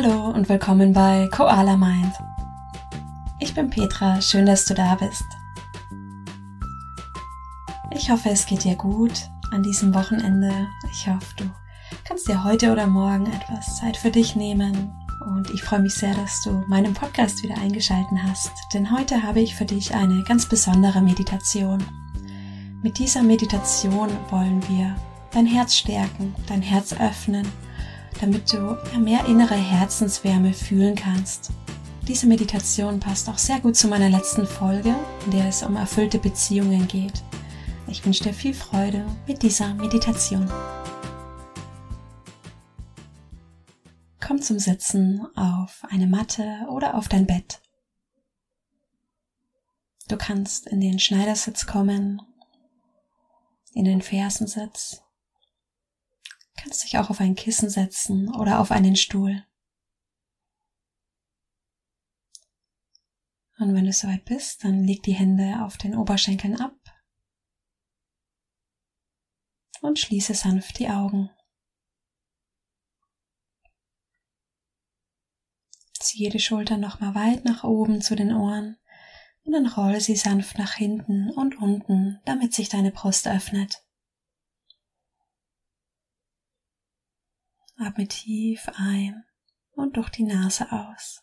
Hallo und willkommen bei Koala Mind. Ich bin Petra, schön, dass du da bist. Ich hoffe, es geht dir gut an diesem Wochenende. Ich hoffe, du kannst dir heute oder morgen etwas Zeit für dich nehmen. Und ich freue mich sehr, dass du meinen Podcast wieder eingeschalten hast, denn heute habe ich für dich eine ganz besondere Meditation. Mit dieser Meditation wollen wir dein Herz stärken, dein Herz öffnen damit du mehr innere Herzenswärme fühlen kannst. Diese Meditation passt auch sehr gut zu meiner letzten Folge, in der es um erfüllte Beziehungen geht. Ich wünsche dir viel Freude mit dieser Meditation. Komm zum Sitzen auf eine Matte oder auf dein Bett. Du kannst in den Schneidersitz kommen, in den Fersensitz kannst dich auch auf ein Kissen setzen oder auf einen Stuhl. Und wenn du soweit bist, dann leg die Hände auf den Oberschenkeln ab und schließe sanft die Augen. Ziehe die Schultern nochmal weit nach oben zu den Ohren und dann rolle sie sanft nach hinten und unten, damit sich deine Brust öffnet. Atme tief ein und durch die Nase aus.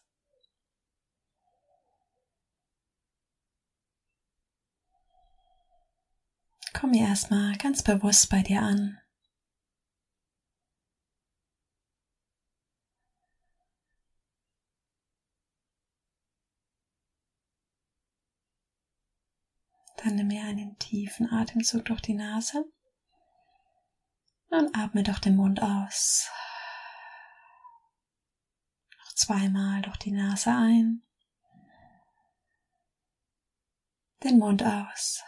Komm erstmal ganz bewusst bei dir an. Dann nimm mir einen tiefen Atemzug durch die Nase und atme durch den Mund aus zweimal durch die Nase ein, den Mund aus,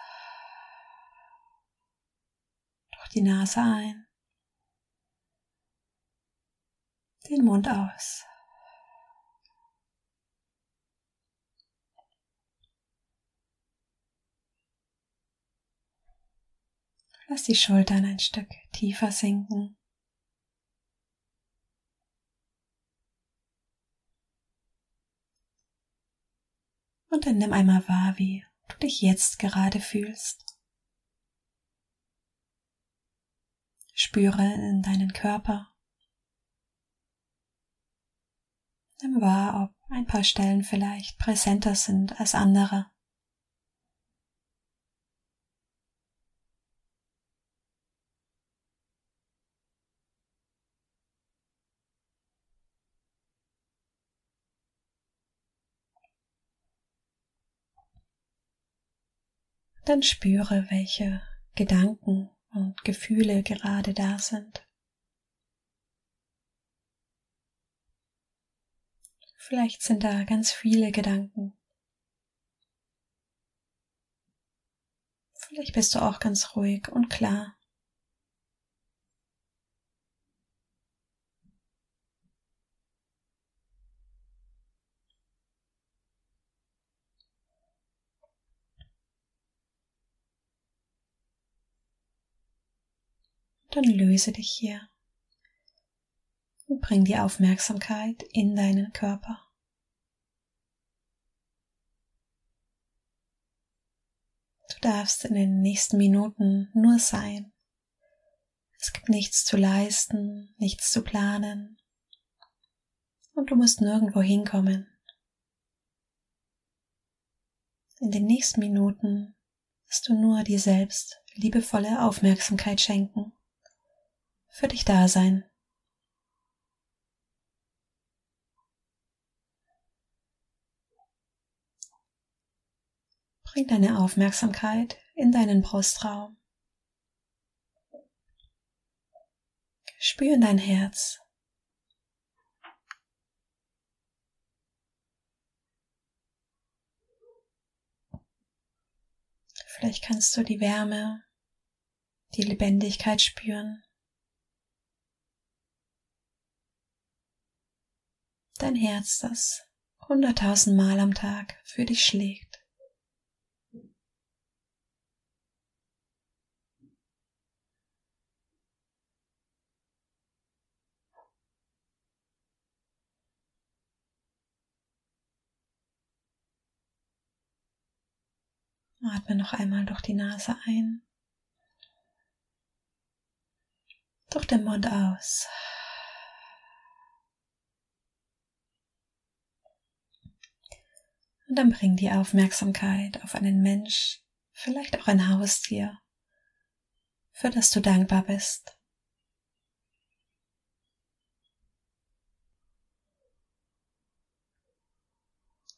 durch die Nase ein, den Mund aus. Lass die Schultern ein Stück tiefer sinken. Und dann nimm einmal wahr, wie du dich jetzt gerade fühlst. Spüre in deinen Körper. Nimm wahr, ob ein paar Stellen vielleicht präsenter sind als andere. Dann spüre, welche Gedanken und Gefühle gerade da sind. Vielleicht sind da ganz viele Gedanken. Vielleicht bist du auch ganz ruhig und klar. Dann löse dich hier und bring die Aufmerksamkeit in deinen Körper. Du darfst in den nächsten Minuten nur sein. Es gibt nichts zu leisten, nichts zu planen. Und du musst nirgendwo hinkommen. In den nächsten Minuten wirst du nur dir selbst liebevolle Aufmerksamkeit schenken für dich da sein. Bring deine Aufmerksamkeit in deinen Brustraum. Spür in dein Herz. Vielleicht kannst du die Wärme, die Lebendigkeit spüren. dein Herz, das hunderttausendmal am Tag für dich schlägt. Atme noch einmal durch die Nase ein, durch den Mund aus. Und dann bring die Aufmerksamkeit auf einen Mensch, vielleicht auch ein Haustier, für das du dankbar bist.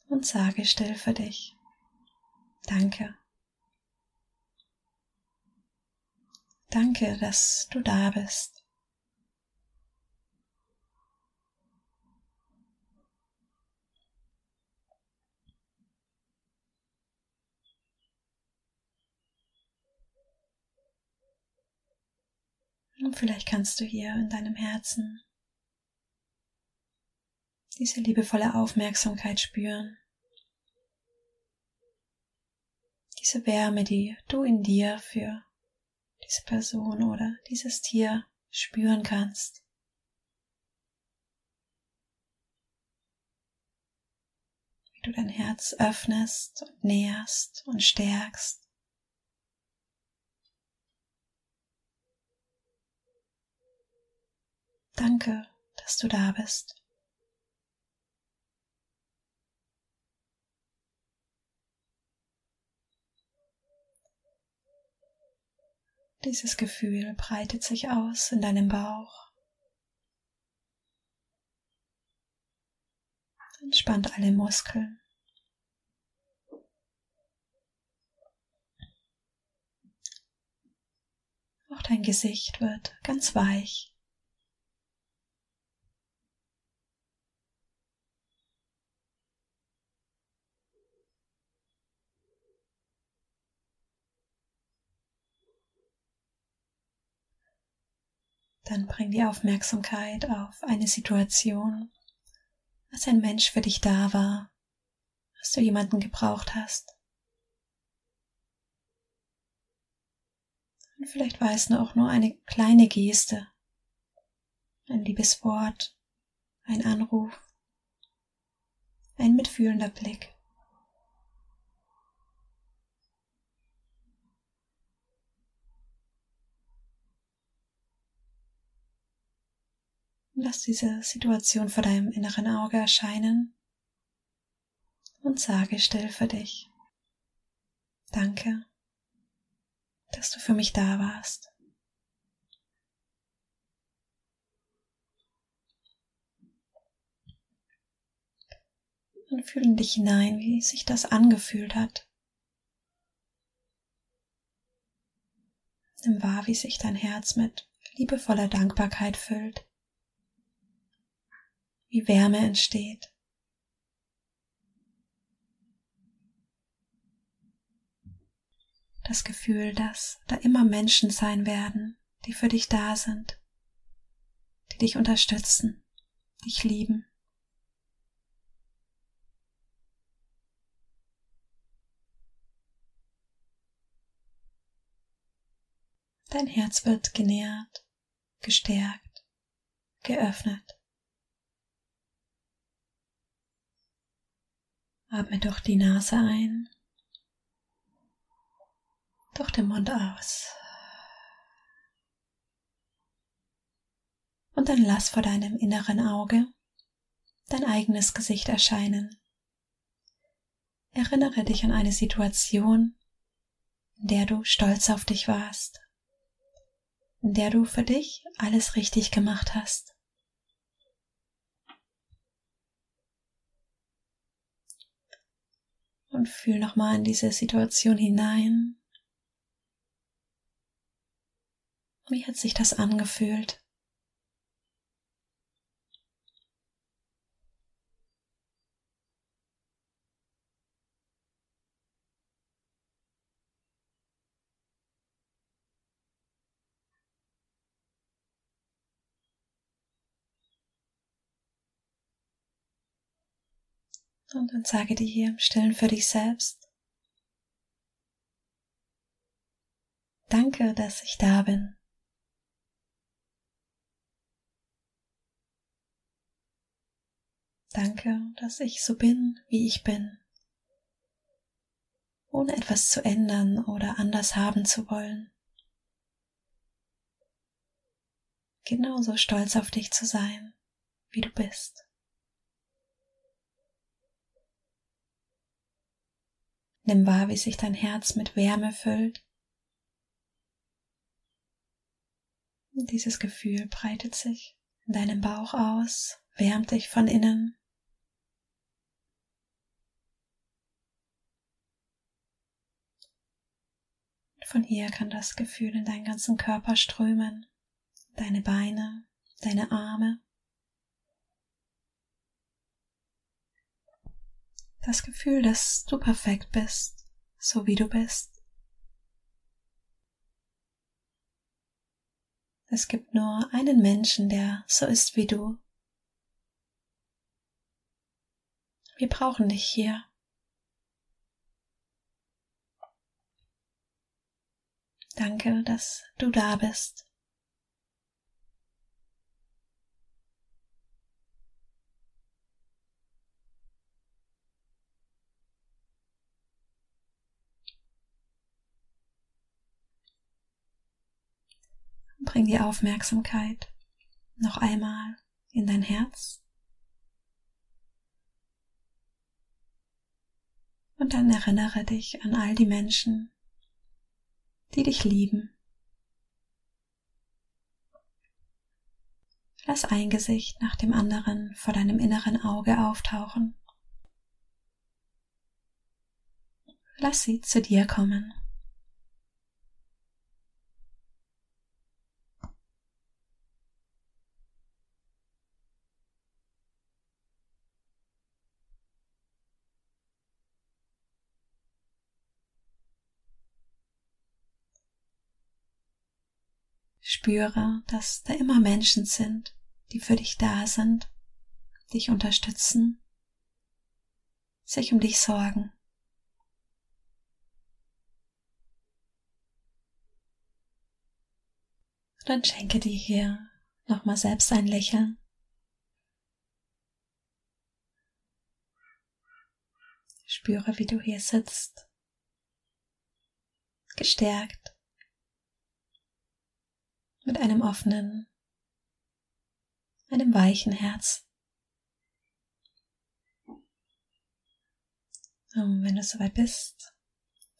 Und sage still für dich. Danke. Danke, dass du da bist. Und vielleicht kannst du hier in deinem Herzen diese liebevolle Aufmerksamkeit spüren. Diese Wärme, die du in dir für diese Person oder dieses Tier spüren kannst. Wie du dein Herz öffnest und näherst und stärkst. Danke, dass du da bist. Dieses Gefühl breitet sich aus in deinem Bauch. Entspannt alle Muskeln. Auch dein Gesicht wird ganz weich. Dann bring die Aufmerksamkeit auf eine Situation, als ein Mensch für dich da war, als du jemanden gebraucht hast. Und vielleicht war es auch nur eine kleine Geste, ein liebes Wort, ein Anruf, ein mitfühlender Blick. Lass diese Situation vor deinem inneren Auge erscheinen und sage still für dich. Danke, dass du für mich da warst. Und fühle in dich hinein, wie sich das angefühlt hat. Nimm wahr, wie sich dein Herz mit liebevoller Dankbarkeit füllt wie Wärme entsteht. Das Gefühl, dass da immer Menschen sein werden, die für dich da sind, die dich unterstützen, dich lieben. Dein Herz wird genährt, gestärkt, geöffnet. Atme durch die Nase ein, durch den Mund aus. Und dann lass vor deinem inneren Auge dein eigenes Gesicht erscheinen. Erinnere dich an eine Situation, in der du stolz auf dich warst, in der du für dich alles richtig gemacht hast. Und fühl nochmal in diese Situation hinein. Wie hat sich das angefühlt? Und dann sage dir hier im Stillen für dich selbst. Danke, dass ich da bin. Danke, dass ich so bin, wie ich bin. ohne etwas zu ändern oder anders haben zu wollen. Genauso stolz auf dich zu sein, wie du bist. Nimm wahr, wie sich dein Herz mit Wärme füllt. Dieses Gefühl breitet sich in deinem Bauch aus, wärmt dich von innen. Von hier kann das Gefühl in deinen ganzen Körper strömen, deine Beine, deine Arme. Das Gefühl, dass du perfekt bist, so wie du bist. Es gibt nur einen Menschen, der so ist wie du. Wir brauchen dich hier. Danke, dass du da bist. Bring die Aufmerksamkeit noch einmal in dein Herz. Und dann erinnere dich an all die Menschen, die dich lieben. Lass ein Gesicht nach dem anderen vor deinem inneren Auge auftauchen. Lass sie zu dir kommen. Spüre, dass da immer Menschen sind, die für dich da sind, dich unterstützen, sich um dich sorgen. Dann schenke dir hier nochmal selbst ein Lächeln. Spüre, wie du hier sitzt, gestärkt, mit einem offenen, einem weichen Herz. Und wenn du soweit bist,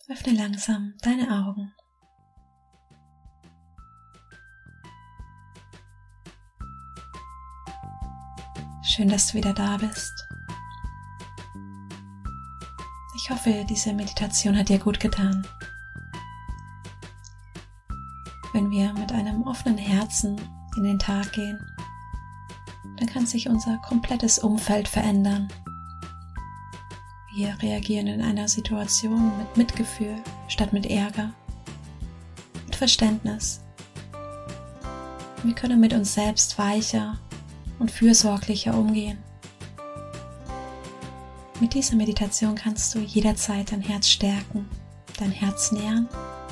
öffne langsam deine Augen. Schön, dass du wieder da bist. Ich hoffe, diese Meditation hat dir gut getan Herzen in den Tag gehen, dann kann sich unser komplettes Umfeld verändern. Wir reagieren in einer Situation mit Mitgefühl statt mit Ärger, mit Verständnis. Wir können mit uns selbst weicher und fürsorglicher umgehen. Mit dieser Meditation kannst du jederzeit dein Herz stärken, dein Herz nähern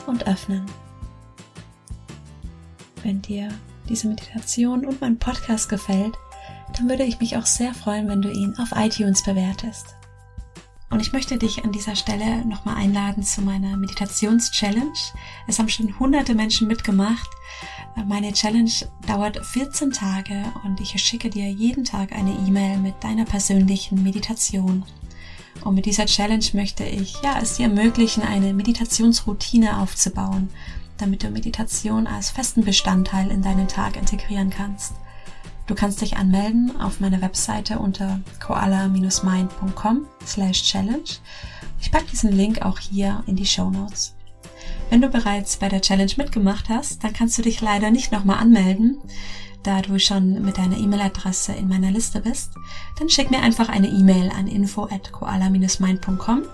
und öffnen. Wenn dir diese Meditation und mein Podcast gefällt, dann würde ich mich auch sehr freuen, wenn du ihn auf iTunes bewertest. Und ich möchte dich an dieser Stelle nochmal einladen zu meiner Meditations-Challenge. Es haben schon hunderte Menschen mitgemacht. Meine Challenge dauert 14 Tage und ich schicke dir jeden Tag eine E-Mail mit deiner persönlichen Meditation. Und mit dieser Challenge möchte ich ja, es dir ermöglichen, eine Meditationsroutine aufzubauen damit du Meditation als festen Bestandteil in deinen Tag integrieren kannst. Du kannst dich anmelden auf meiner Webseite unter koala-mind.com slash challenge. Ich packe diesen Link auch hier in die Show Notes. Wenn du bereits bei der Challenge mitgemacht hast, dann kannst du dich leider nicht nochmal anmelden, da du schon mit deiner E-Mail-Adresse in meiner Liste bist. Dann schick mir einfach eine E-Mail an info at koala-mind.com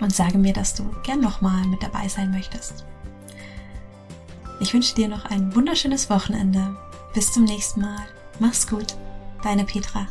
und sage mir, dass du gern nochmal mit dabei sein möchtest. Ich wünsche dir noch ein wunderschönes Wochenende. Bis zum nächsten Mal. Mach's gut. Deine Petra.